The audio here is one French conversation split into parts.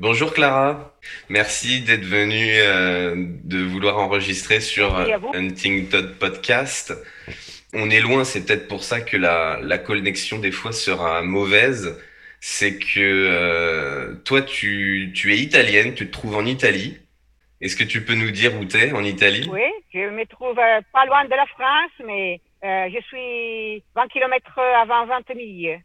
Bonjour Clara, merci d'être venue, euh, de vouloir enregistrer sur Huntington Podcast. On est loin, c'est peut-être pour ça que la, la, connexion des fois sera mauvaise. C'est que euh, toi, tu, tu, es italienne, tu te trouves en Italie. Est-ce que tu peux nous dire où tu es en Italie? Oui, je me trouve euh, pas loin de la France, mais euh, je suis 20 km avant Ventimille.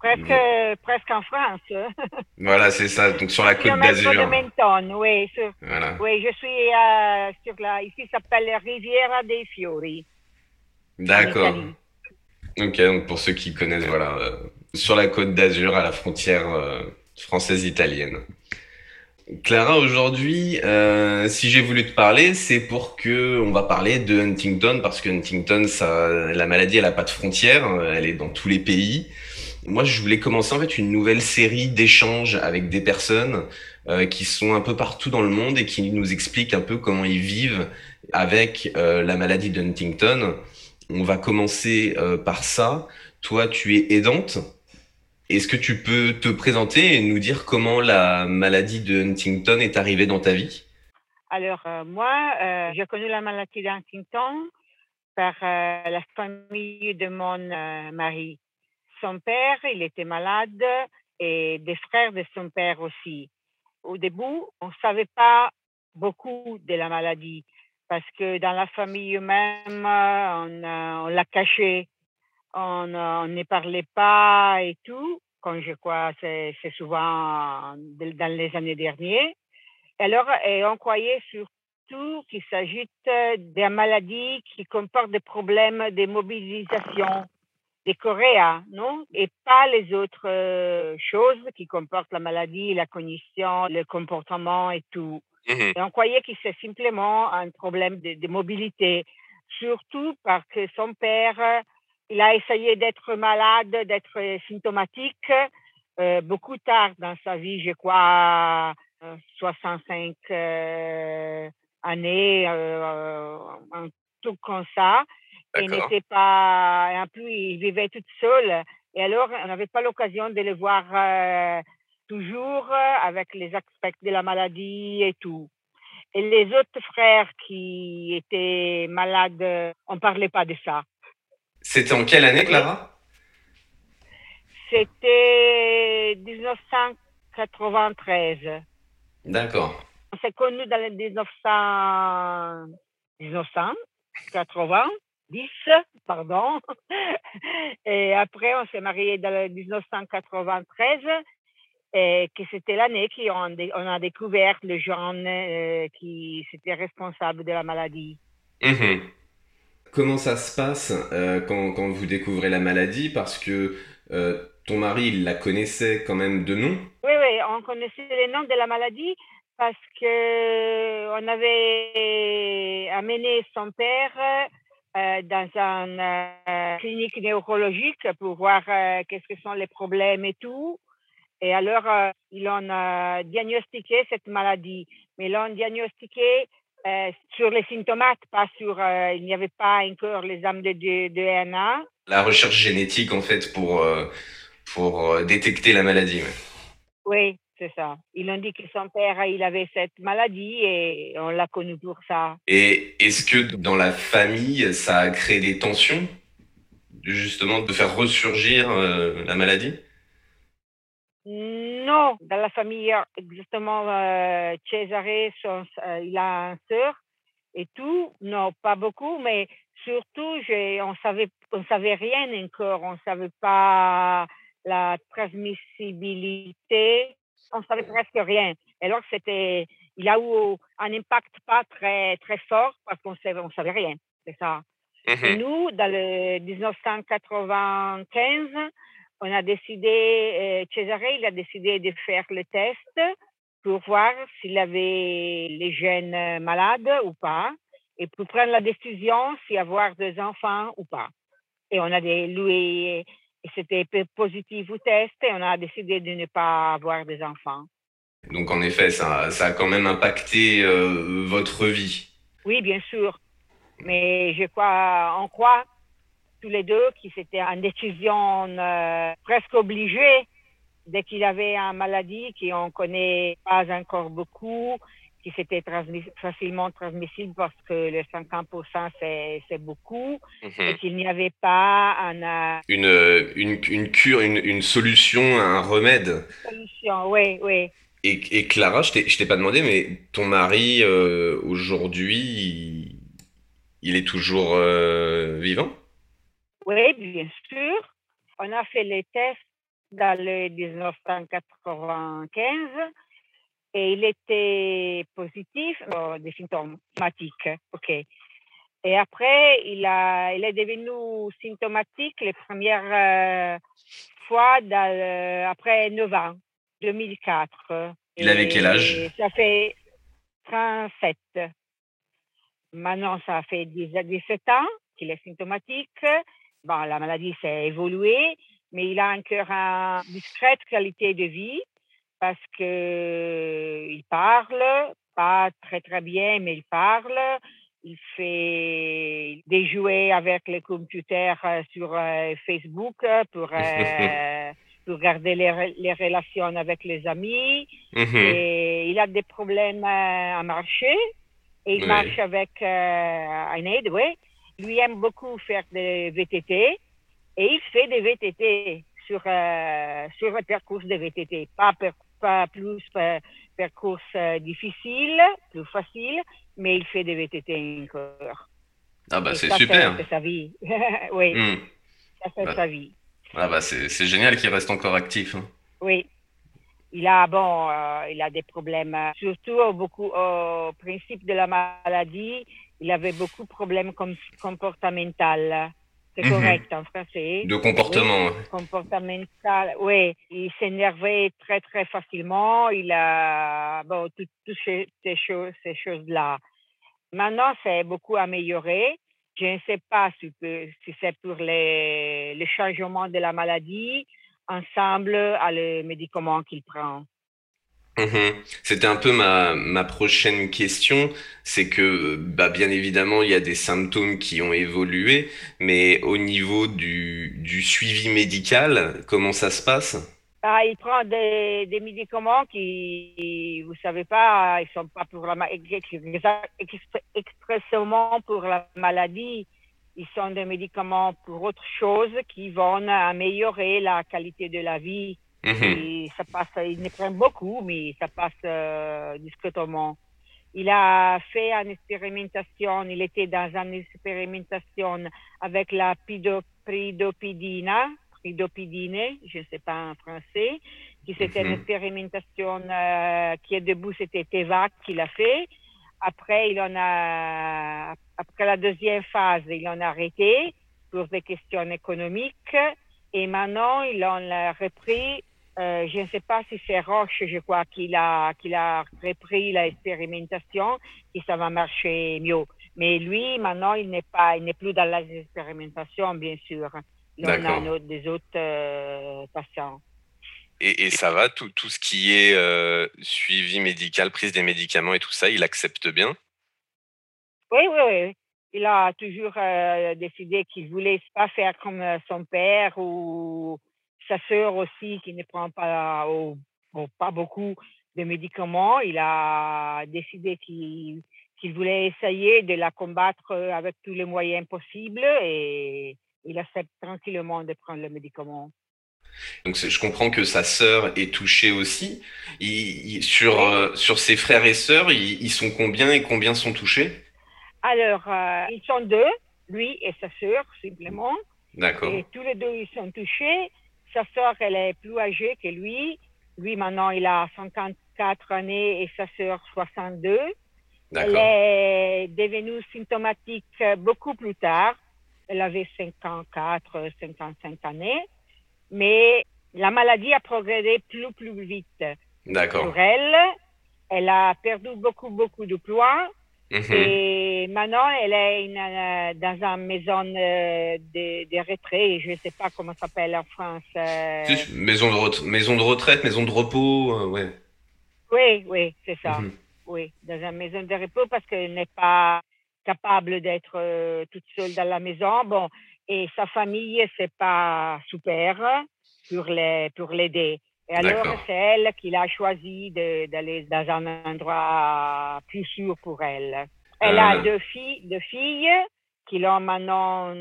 Presque, presque en France. voilà, c'est ça. Donc sur la côte d'Azur. de Menton, oui. voilà. Oui, je suis euh, sur la. Ici, ça s'appelle Riviera dei Fiori. D'accord. Ok, donc pour ceux qui connaissent, voilà, euh, sur la côte d'Azur, à la frontière euh, française-italienne. Clara, aujourd'hui, euh, si j'ai voulu te parler, c'est pour que on va parler de Huntington parce que Huntington, ça, la maladie, elle a pas de frontières, elle est dans tous les pays. Moi, je voulais commencer en fait une nouvelle série d'échanges avec des personnes euh, qui sont un peu partout dans le monde et qui nous expliquent un peu comment ils vivent avec euh, la maladie de Huntington. On va commencer euh, par ça. Toi, tu es aidante. Est-ce que tu peux te présenter et nous dire comment la maladie de Huntington est arrivée dans ta vie? Alors, moi, j'ai connu la maladie de Huntington par la famille de mon mari son père, il était malade et des frères de son père aussi. Au début, on ne savait pas beaucoup de la maladie parce que dans la famille même, on, on l'a caché, on ne parlait pas et tout, comme je crois c'est souvent dans les années dernières. Alors, et on croyait surtout qu'il s'agit d'une maladie qui comporte des problèmes de mobilisation des choréas, non? Et pas les autres euh, choses qui comportent la maladie, la cognition, le comportement et tout. Mmh et on croyait que c'est simplement un problème de, mobilité, surtout parce que son père, il a essayé d'être malade, d'être symptomatique euh, beaucoup tard dans sa vie, je crois, 65 euh, années, un truc comme ça. Il n'était pas, un peu, il vivait toute seule. Et alors, on n'avait pas l'occasion de le voir euh, toujours avec les aspects de la maladie et tout. Et les autres frères qui étaient malades, on ne parlait pas de ça. C'était en quelle année, Clara? C'était 1993. D'accord. On s'est connus dans les 1900, 1980. 10, pardon. Et après, on s'est marié dans le 1993, et que c'était l'année qu'on on a découvert le jeune euh, qui était responsable de la maladie. Mhm. Comment ça se passe euh, quand, quand, vous découvrez la maladie? Parce que euh, ton mari, il la connaissait quand même de nom Oui, oui, on connaissait les noms de la maladie parce que on avait amené son père euh, dans une euh, clinique neurologique pour voir euh, qu'est-ce que sont les problèmes et tout. Et alors, ils ont diagnostiqué cette maladie, mais ils l'ont diagnostiqué sur les symptômes, pas sur. il n'y avait pas encore les âmes de, DNA. La recherche génétique, en fait, pour, pour détecter la maladie. Oui, c'est ça. Ils ont dit que son père, il avait cette maladie et on l'a connu pour ça. Et est-ce que dans la famille, ça a créé des tensions, justement, de faire ressurgir euh, la maladie? Non, dans la famille, exactement, euh, Cesare, son, euh, il a un sœur et tout. Non, pas beaucoup, mais surtout, on savait, on savait rien encore. On savait pas la transmissibilité. On savait presque rien. Alors, c'était, il a eu un impact pas très, très fort parce qu'on savait, on savait rien. C'est ça. Et mmh nous, dans le 1995, on a décidé, euh, Cesare, il a décidé de faire le test pour voir s'il avait les gènes malades ou pas, et pour prendre la décision s'il avoir des enfants ou pas. Et on a des, lui, c'était positif au test, et on a décidé de ne pas avoir des enfants. Donc en effet, ça, ça a quand même impacté euh, votre vie. Oui, bien sûr. Mais je crois, on croit tous les deux que c'était une décision euh, presque obligée dès qu'il avait une maladie qu'on connaît pas encore beaucoup, qui c'était facilement transmissible parce que le 50% c'est beaucoup, mhm. et qu'il n'y avait pas un, euh, une, une, une, cure, une, une, solution, un remède. Solution, oui, oui. Et, et Clara, je t'ai pas demandé, mais ton mari euh, aujourd'hui, il, est toujours vivant? Oui, bien sûr. On a fait les tests dans le 1995 et il était positif, des symptomatiques. OK. Et après, il, a, il est devenu symptomatique les premières euh, fois après 9 ans, 2004. Il avait quel âge? Ça fait 37. Maintenant, ça fait 17 ans qu'il est symptomatique bon, la maladie s'est évoluée, mais il a encore une discrète qualité de vie parce que il parle, pas très très bien, mais il parle. Il fait des jouets avec le computer euh, sur euh, Facebook pour, euh, pour garder les, les, relations avec les amis. Mm-hmm. Et il a des problèmes à marcher. Et il marche avec un aide, oui lui aime beaucoup faire des VTT et il fait des VTT sur, euh, sur le parcours de VTT, pas, pas plus per, parcours euh, difficile, plus facile, mais il fait des VTT encore. Ah bah c'est super. C'est sa vie. oui, hmm. ça fait bah. sa vie. Ah bah c'est génial qu'il reste encore actif. Hein. Oui. Il a, bon, euh, il a des problèmes, surtout beaucoup au principe de la maladie il avait beaucoup de problèmes comportementaux. C'est mhm. correct en français. De comportement. comportemental, oui. Il s'énervait très, très facilement. Il a, bon, toutes ces, choses, ces choses-là. Maintenant, c'est beaucoup amélioré. Je ne sais pas si, si c'est pour les, le changement de la maladie ensemble à les médicaments qu'il prend. Mhm. C'était un peu ma, ma prochaine question, c'est que bah, bien évidemment il y a des symptômes qui ont évolué, mais au niveau du, du suivi médical, comment ça se passe? Ah, Il prend des, des, médicaments qui, vous savez pas, ils sont pas pour la expressément pour la maladie, ils sont des médicaments pour autre chose qui vont améliorer la qualité de la vie. Mhm. ça passe, il ne prend beaucoup, mais ça passe euh, discrètement. Il a fait une expérimentation, il était dans une expérimentation avec la pridopidina, pridopidine, je ne sais pas en français, qui c'était une mhm. expérimentation euh, qui est debout, c'était Tevac qu'il a fait. Après, il en a, après la deuxième phase, il en a arrêté pour des questions économiques. Et maintenant, il en a repris euh, je ne sais pas si c'est Roche, je crois, qu'il a, qu'il a repris l'expérimentation et ça va marcher mieux. Mais lui, maintenant, il n'est pas, il n'est plus dans l'expérimentation, bien sûr. Il en a des autres euh, patients. Et, et, ça va, tout, tout ce qui est euh, suivi médical, prise des médicaments et tout ça, il accepte bien? Oui, oui, oui. Il a toujours décidé qu'il voulait pas faire comme son père ou sa sœur aussi, qui ne prend pas, pas beaucoup de médicaments, il a décidé qu'il voulait essayer de la combattre avec tous les moyens possibles et il accepte tranquillement de prendre le médicament. Donc je comprends que sa sœur est touchée aussi. sur, euh, sur ses frères et sœurs, ils, sont combien et combien sont touchés? Alors, euh, ils sont deux, lui et sa sœur, simplement. D'accord. Et tous les deux, ils sont touchés. Sa sœur, elle est plus âgée que lui. Lui, maintenant, il a 54 années et sa sœur 62. Elle est devenue symptomatique beaucoup plus tard. Elle avait 54, 55 années. Mais la maladie a progressé plus, plus vite. D'accord. Pour elle, elle a perdu beaucoup, beaucoup de poids. Mhm. Et maintenant, elle est euh, dans une maison euh, de, de, retraite, je ne sais pas comment ça s'appelle en France. Euh. Maison, de maison de retraite, maison de repos, ouais. Oui, oui, c'est ça. Mhm. Oui, dans une maison de repos parce qu'elle n'est pas capable d'être toute seule dans la maison. Bon, et sa famille, c'est pas super pour l'aider. Et alors, c'est elle qui a choisi d'aller dans un endroit plus sûr pour elle. Elle a euh. deux filles, deux filles qui ont maintenant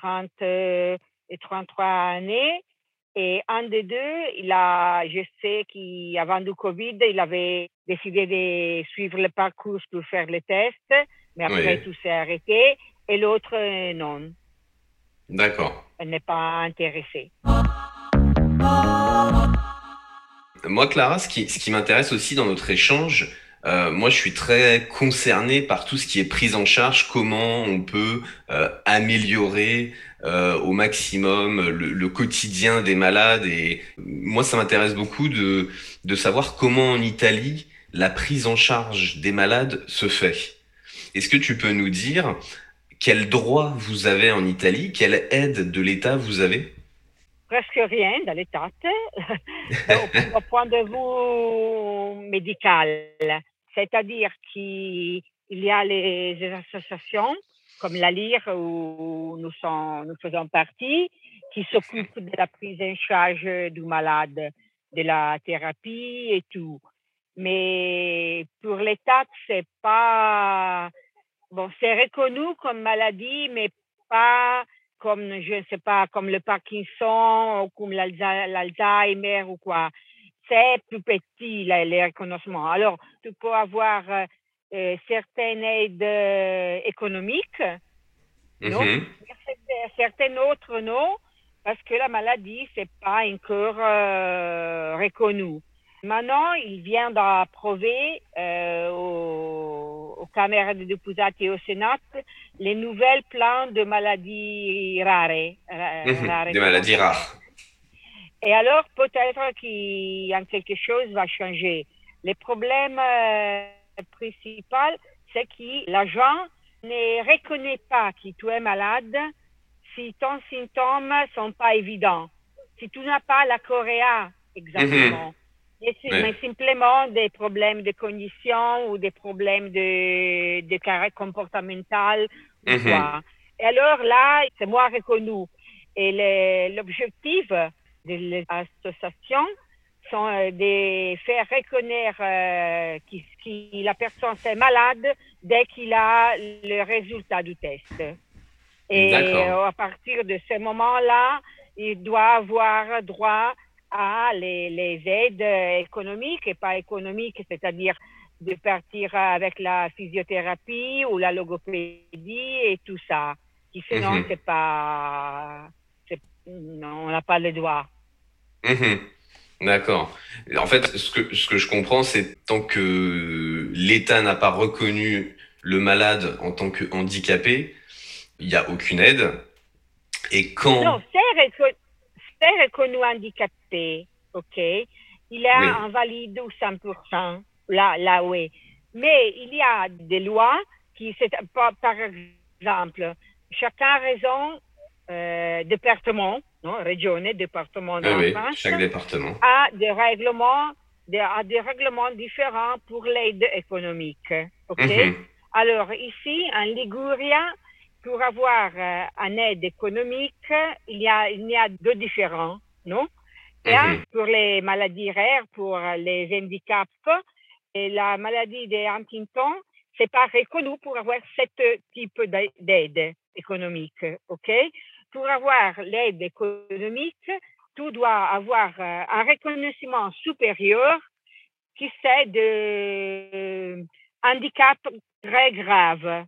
30 et 33 années. Et un des deux, il a, je sais qu'avant du Covid, il avait décidé de suivre le parcours pour faire les tests, mais après tout s'est arrêté. Et l'autre, non. D'accord. Elle n'est pas intéressée. Moi, Clara, ce qui, ce qui m'intéresse aussi dans notre échange, euh, moi, je suis très concerné par tout ce qui est prise en charge, comment on peut euh, améliorer euh, au maximum le, quotidien des malades. Et moi, ça m'intéresse beaucoup de, de savoir comment en Italie la prise en charge des malades se fait. Est-ce que tu peux nous dire quels droits vous avez en Italie, quelle aide de l'État vous avez? Presque rien dans l'État au, point de vue médical. C'est-à-dire qu'il y a les, associations comme la LIRE où nous, nous faisons partie, qui s'occupent de la prise en charge du malade, de la thérapie et tout. Mais pour l'État, c'est pas bon, c'est reconnu comme maladie, mais pas comme, je ne sais pas, comme le Parkinson ou comme l'Alzheimer ou quoi. C'est plus petit, les reconnaissements. Alors, tu peux avoir euh, euh, certaines aides euh, économiques, non? Mm-hmm. Certaines autres, non, parce que la maladie, c'est pas encore reconnu. Maintenant, il vient d'approuver euh, aux, caméras de députés et au Sénat les nouvelles plans de maladies rares. Mhm, des maladies rares. Et alors, peut-être qu'il y a quelque chose va changer. Le problème euh, principal, c'est que l'agent ne reconnaît pas que tu es malade si ton symptômes sont pas évidents. Si tu n'as pas la choréa exactement. Mhm mais simplement des problèmes de cognition ou des problèmes de, de caractère comportemental. Mhm. Et alors là, c'est moins reconnu. Et l'objectif de l'association sont euh, de faire reconnaître euh, que, la personne est malade dès qu'il a le résultat du test. Et à partir de ce moment-là, il doit avoir droit à les, les, aides économiques et pas économiques, c'est-à-dire de partir avec la physiothérapie ou la logopédie et tout ça. Qui sinon, mhm. c'est pas, non, on n'a pas le droit. Mhm. D'accord. En fait, ce que, ce que je comprends, c'est tant que l'État n'a pas reconnu le malade en tant que handicapé, il n'y a aucune aide. Et quand... Non, c'est reconnu handicapé, ok, il est invalide ou 100%, là, là, oui. Mais il y a des lois qui, par, par exemple, chacun raison euh, département, non, région, département oui, chaque département a des règlements, des, a des règlements différents pour l'aide économique, ok? Mhm. Alors ici, en Liguria, pour avoir euh, une aide économique, il y a, il y a deux différents, non? Mhm. pour les maladies rares, pour les handicaps, et la maladie de Huntington, c'est pas reconnu pour avoir ce type d'aide économique, ok? Pour avoir l'aide économique, tu dois avoir euh, un reconnaissement supérieur qui c'est de handicap très grave.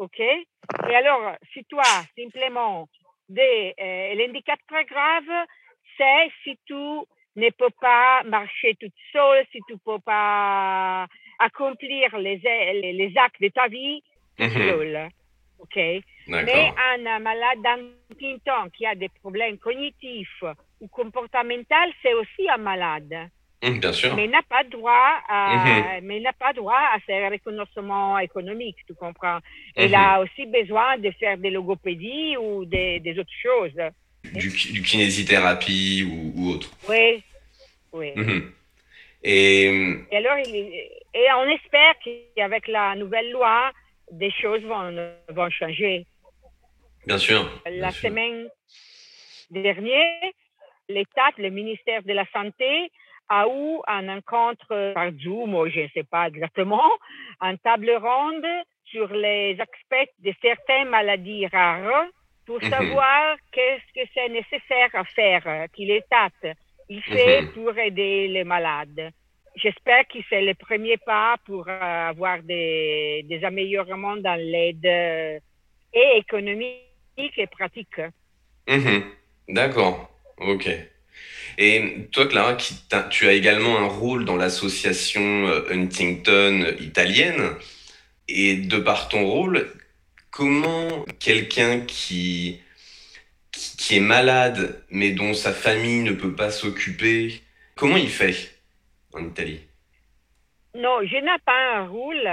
OK? Et alors, si toi, simplement, euh, l'handicap très grave, c'est si tu ne peux pas marcher toute seule, si tu ne peux pas accomplir les, les, actes de ta vie mhm. seule. OK? Mais un malade d'Huntington qui a des problèmes cognitifs ou comportementaux, c'est aussi un malade. Mmh, bien sûr. Mais n'a pas droit à, mmh. mais n'a pas droit à ce reconnaissement économique, tu comprends? Il mmh. a aussi besoin de faire des logopédies ou des, des autres choses. Du, du kinésithérapie ou, ou, autre. Oui, oui. Et... et alors, il, et on espère qu'avec la nouvelle loi, des choses vont, vont changer. Bien sûr. la semaine dernière, l'État, le ministère de la Santé, a eu un rencontre par Zoom, ou je ne sais pas exactement, une table ronde sur les aspects de certaines maladies rares pour mhm. savoir qu'est-ce que c'est nécessaire à faire, qu'il l'État il fait mhm. pour aider les malades. J'espère que c'est le premier pas pour avoir des, des amélioraments dans l'aide et économique et pratique. Mhm. D'accord, ok. Et toi, Clara, tu as également un rôle dans l'association euh, Huntington italienne. Et de par ton rôle, comment quelqu'un qui, qui, est malade, mais dont sa famille ne peut pas s'occuper, comment il fait en Italie? Non, je n'ai pas un rôle.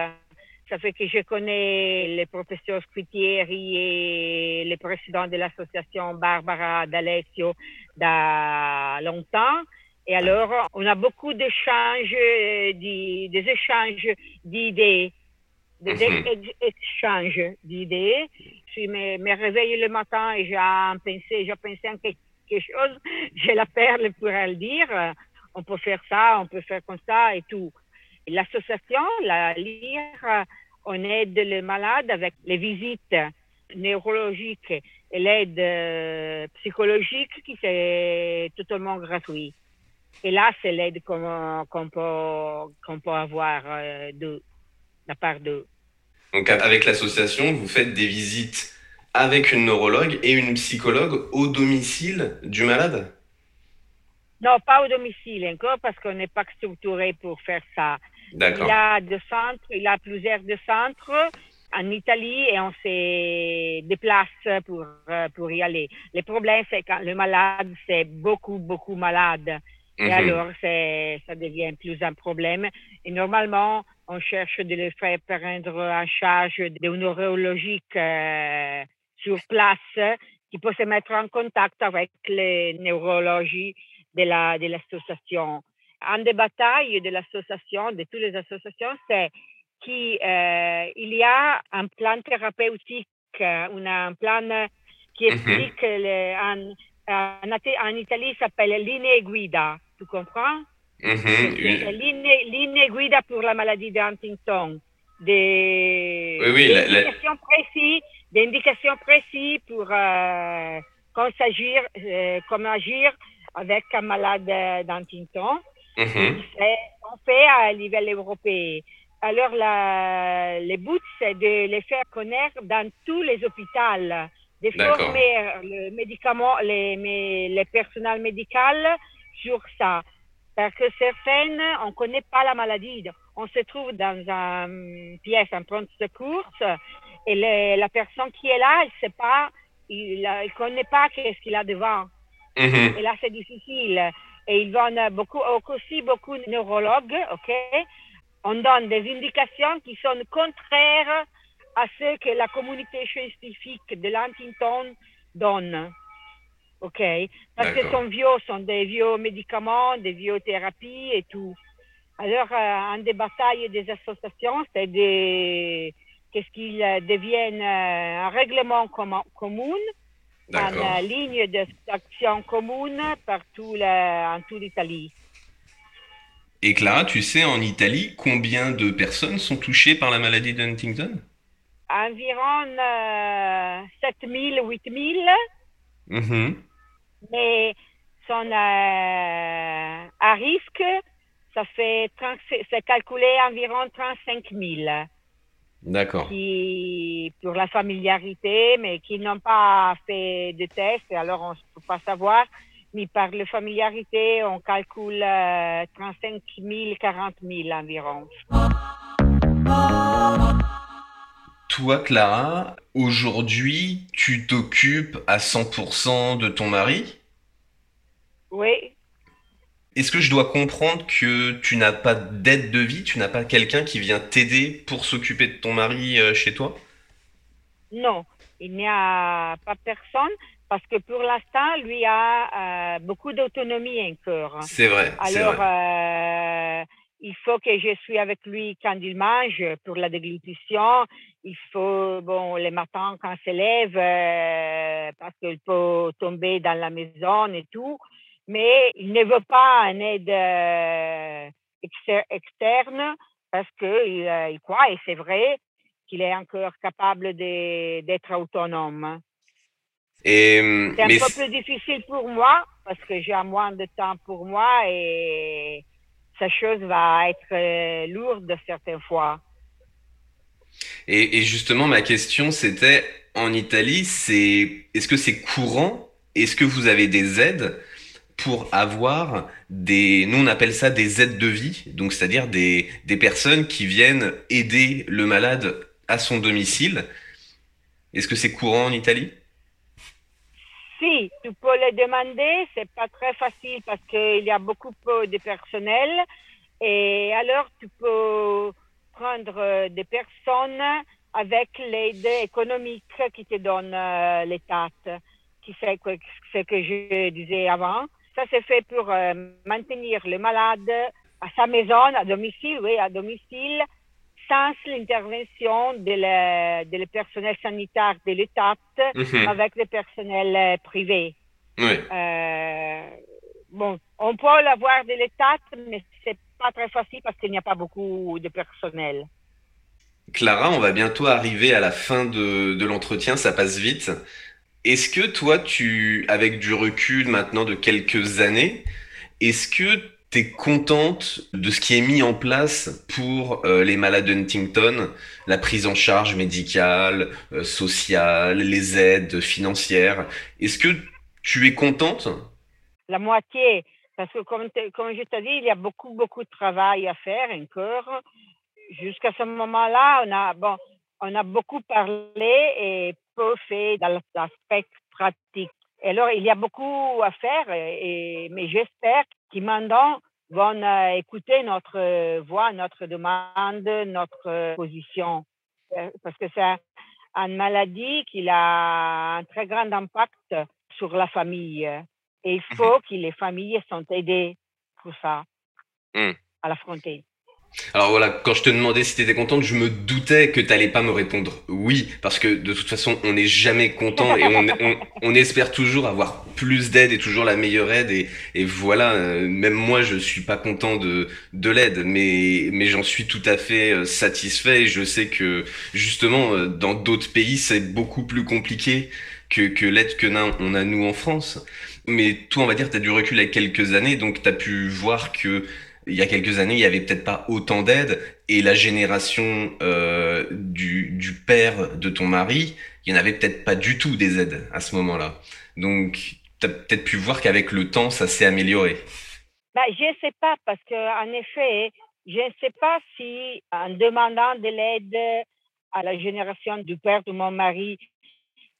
Ça fait que je connais le professeur Squitieri et le président de l'association Barbara D'Alessio da longtemps. Et alors, on a beaucoup d'échanges, euh, des échanges d'idées, des mhm. échanges d'idées. Je me, me réveille le matin et j'ai pensé, j'ai pensé en quelque chose, j'ai la perle pour le dire. On peut faire ça, on peut faire comme ça et tout. L'association, la LIRE, on aide les malades avec les visites neurologiques et l'aide euh, psychologique qui c'est totalement gratuit. Et là, c'est l'aide qu'on peut, qu'on peut avoir euh, de la part d'eux. Donc, avec l'association, vous faites des visites avec une neurologue et une psychologue au domicile du malade? Non, pas au domicile encore parce qu'on n'est pas structuré pour faire ça. Il a deux centres, il a plusieurs de centres en Italie et on se déplace pour, euh, pour y aller. Le problème, c'est quand le malade, c'est beaucoup, beaucoup malade. Et mhm. alors, ça devient plus un problème. Et normalement, on cherche de le faire prendre en charge de neurologique euh, sur place qui peut se mettre en contact avec les neurologies de la de l'association. Un des batailles de l'association, de toutes les associations, c'est qu'il euh, y a un plan thérapeutique, un plan qui mhm. explique le, en, en, Italie s'appelle linee guida, tu comprends? Mm -hmm. Linee guida pour la maladie de Huntington. Des, oui, oui, des indications précises, des indications précises pour euh, agir, euh, comment agir avec un malade d'Huntington. -hmm. On fait à niveau européen. Alors, la, le but, c'est de les faire connaître dans tous les hôpitaux, de former le médicament, les, les personnels médicaux sur ça. Parce que certaines, on ne connaît pas la maladie. On se trouve dans une pièce, en prendre secours, et la personne qui est là, elle sait pas, il ne connaît pas qu'est-ce qu'il a devant. Mm-hmm. Et là, c'est difficile. Et ils vont beaucoup, aussi beaucoup de neurologues, OK? on donne des indications qui sont contraires à ce que la communauté scientifique de l'Huntington donne. OK? Parce que sont vieux, sont des vieux médicaments, des vieux thérapies et tout. Alors, euh, un des batailles des associations, c'est de qu'est-ce qu'ils deviennent euh, un règlement commun, une ligne d'action commune partout en toute l'Italie. Et Clara, tu sais, en Italie, combien de personnes sont touchées par la maladie de Huntington? Environ euh, 7000, 8000. Mm-hmm. Mais personnes à risque, ça fait c'est calculé environ 35 000. D'accord. Qui, pour la familiarité, mais qui n'ont pas fait de test, alors on ne peut pas savoir. Mais par la familiarité, on calcule 35 000, 40 000 environ. Toi, Clara, aujourd'hui, tu t'occupes à 100% de ton mari? Oui. Est-ce que je dois comprendre que tu n'as pas d'aide de vie, tu n'as pas quelqu'un qui vient t'aider pour s'occuper de ton mari euh, chez toi? Non, il n'y a pas personne parce que pour l'instant, lui a euh, beaucoup d'autonomie encore. C'est vrai. Alors, vrai. Euh, il faut que je suis avec lui quand il mange pour la déglutition. Il faut, bon, les matins quand il se lève, parce qu'il peut tomber dans la maison et tout mais il ne veut pas une aide euh, externe parce qu'il euh, il croit, et c'est vrai, qu'il est encore capable d'être autonome. c'est un peu plus difficile pour moi parce que j'ai moins de temps pour moi et sa chose va être euh, lourde certaines fois. Et, et justement, ma question, c'était en Italie, c'est est-ce que c'est courant? Est-ce que vous avez des aides? Pour avoir des, nous on appelle ça des aides de vie, donc c'est-à-dire des, des personnes qui viennent aider le malade à son domicile. Est-ce que c'est courant en Italie? Si, tu peux les demander, c'est pas très facile parce qu'il y a beaucoup de personnel et alors tu peux prendre des personnes avec l'aide économique qui te donne euh, l'État, qui fait ce que je disais avant. Ça, c'est fait pour euh, maintenir le malade à sa maison, à domicile, oui, à domicile, sans l'intervention de personnel sanitaire de l'État mhm. avec le personnel euh, privé. Oui. Euh, bon, on peut l'avoir de l'État, mais c'est pas très facile parce qu'il n'y a pas beaucoup de personnel. Clara, on va bientôt arriver à la fin de, de l'entretien, ça passe vite. Est-ce que toi, tu, avec du recul maintenant de quelques années, est-ce que tu es contente de ce qui est mis en place pour euh, les malades Huntington, la prise en charge médicale, euh, sociale, les aides financières. Est-ce que tu es contente? La moitié, parce que comme, comme je t'ai dit, il y a beaucoup, beaucoup de travail à faire encore. Jusqu'à ce moment-là, on a, bon, on a beaucoup parlé et peu fait dans l'aspect pratique. alors, il y a beaucoup à faire, et, mais j'espère qu'ils maintenant vont euh, écouter notre voix, notre demande, notre position. Euh, parce que c'est une maladie qui a un très grand impact sur la famille. Et il mmh faut que les familles soient aidées pour ça, mmh. à l'affronter. Alors voilà, quand je te demandais si tu étais contente, je me doutais que tu n'allais pas me répondre oui, parce que de toute façon, on n'est jamais content et on, espère toujours avoir plus d'aide et toujours la meilleure aide. Et, voilà, euh, même moi, je suis pas content de, de l'aide, mais, mais j'en suis tout à fait euh, satisfait. Et je sais que justement, euh, dans d'autres pays, c'est beaucoup plus compliqué que, que l'aide que on a nous en France. Mais toi, on va dire, tu as du recul avec quelques années, donc tu as pu voir que il y a quelques années, il y avait peut-être pas autant d'aide et la génération euh, du, du, père de ton mari, il y en avait peut-être pas du tout des aides à ce moment-là. Donc, tu as peut-être pu voir qu'avec le temps, ça s'est amélioré. Bah, je ne sais pas parce que en effet, je ne sais pas si en demandant de l'aide à la génération du père de mon mari,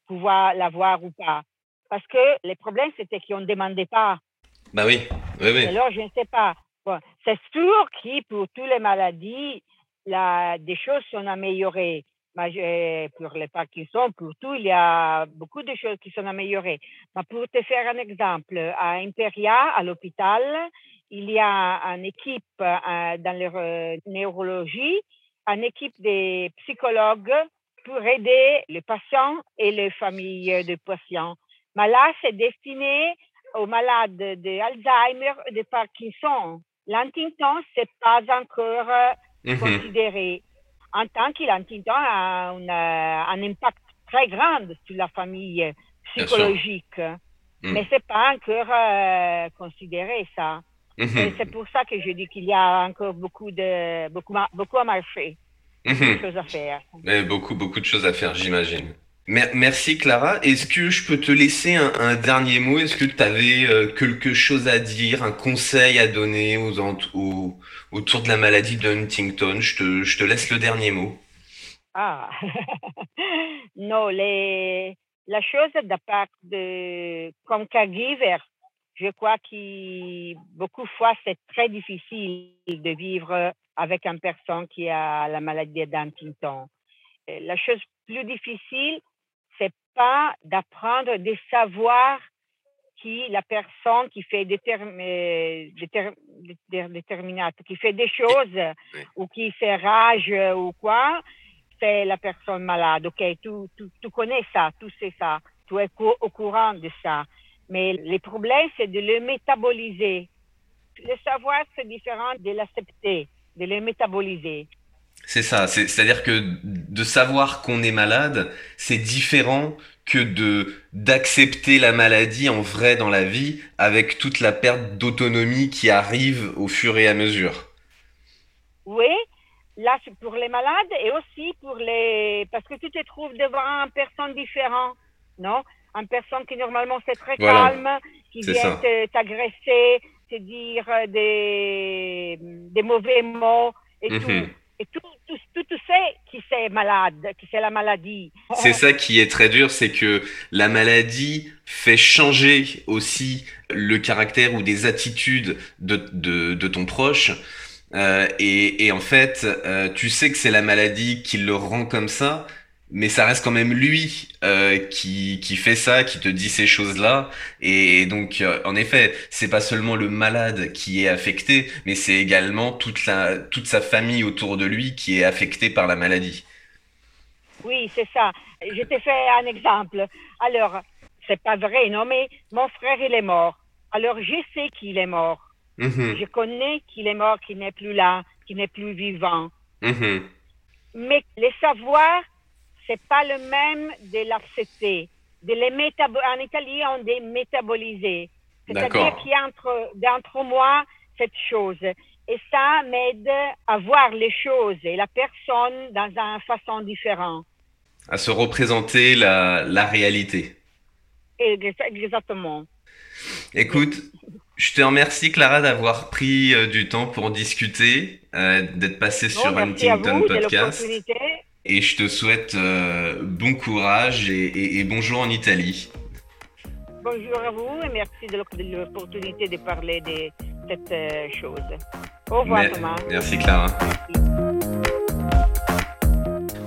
pouvoir l'avoir ou pas. Parce que les problèmes, c'était qu'on ne demandait pas. Bah oui, oui, oui. Alors, je ne sais pas c'est sûr que pour toutes les maladies, la, des choses sont améliorées. Pour les Parkinson, pour tout, il y a beaucoup de choses qui sont améliorées. Mais pour te faire un exemple, à Imperia, à l'hôpital, il y a une équipe euh, dans la euh, neurologie, une équipe de psychologues pour aider les patients et les familles de patients. Mais là, c'est destiné aux malades d'Alzheimer et de Parkinson. L'Huntington, c'est pas encore euh, mhm. considéré. En tant que l'Huntington a un impact très grand sur la famille psychologique. Mais Mais c'est pas encore euh, considéré ça. Mhm. C'est pour ça que je dis qu'il y a encore beaucoup de beaucoup beaucoup à marcher, beaucoup de choses à faire. Mais beaucoup beaucoup de choses à faire, j'imagine. Merci Clara. Est-ce que je peux te laisser un, dernier mot? Est-ce que tu avais euh, quelque chose à dire, un conseil à donner aux, autour de la maladie de je te, je te laisse le dernier mot. Ah, non, les, la chose part de, comme je crois que beaucoup de fois, c'est très difficile de vivre avec une personne qui a la maladie d'Huntington. La chose plus difficile, c'est pas d'apprendre des savoirs qui la personne qui fait euh, déterminate, qui fait des choses ou qui fait rage ou quoi, c'est la personne malade. Ok, tu, tu, connais ça, tu sais ça, tu es au courant de ça. Mais le problème, c'est de le métaboliser. Le savoir, c'est différent de l'accepter, de le métaboliser. C'est ça, c'est-à-dire que de savoir qu'on est malade, c'est différent que de d'accepter la maladie en vrai dans la vie avec toute la perte d'autonomie qui arrive au fur et à mesure. Oui, là c'est pour les malades et aussi pour les parce que tu te trouves devant une personne différente, non? Une personne qui normalement c'est très calme, qui vient t'agresser, te dire des, des mauvais mots et mhm. tout et tout, tout, tout, tout sait qui c'est malade, qui c'est la maladie. C'est ça qui est très dur, c'est que la maladie fait changer aussi le caractère ou des attitudes de, de, de ton proche. Euh, et, et, en fait, euh, tu sais que c'est la maladie qui le rend comme ça, mais ça reste quand même lui euh, qui, qui fait ça, qui te dit ces choses-là. Et, donc, euh, en effet, c'est pas seulement le malade qui est affecté, mais c'est également toute, la, toute sa famille autour de lui qui est affectée par la maladie. Oui, c'est ça. Je t'ai fait un exemple. Alors, c'est pas vrai, non, mais mon frère, il est mort. Alors, je sais qu'il est mort. Mhm. Je connais qu'il est mort, qu'il n'est plus là, qu'il n'est plus vivant. Mhm. Mais les savoirs c'est pas le même de l'accepter. De les en Italie, on dit métaboliser. C'est-à-dire qu'il y a entre, entre moi cette chose. Et ça m'aide à voir les choses et la personne dans une façon différente. À se représenter la, la réalité. Exactement. Écoute, je te remercie Clara d'avoir pris euh, du temps pour discuter, euh, d'être passée sur Huntington Podcast. Et je te souhaite euh, bon courage et, bonjour en Italie. Bonjour à vous et merci de l'opportunité de parler de cette euh, chose. Au revoir Thomas. Merci Clara.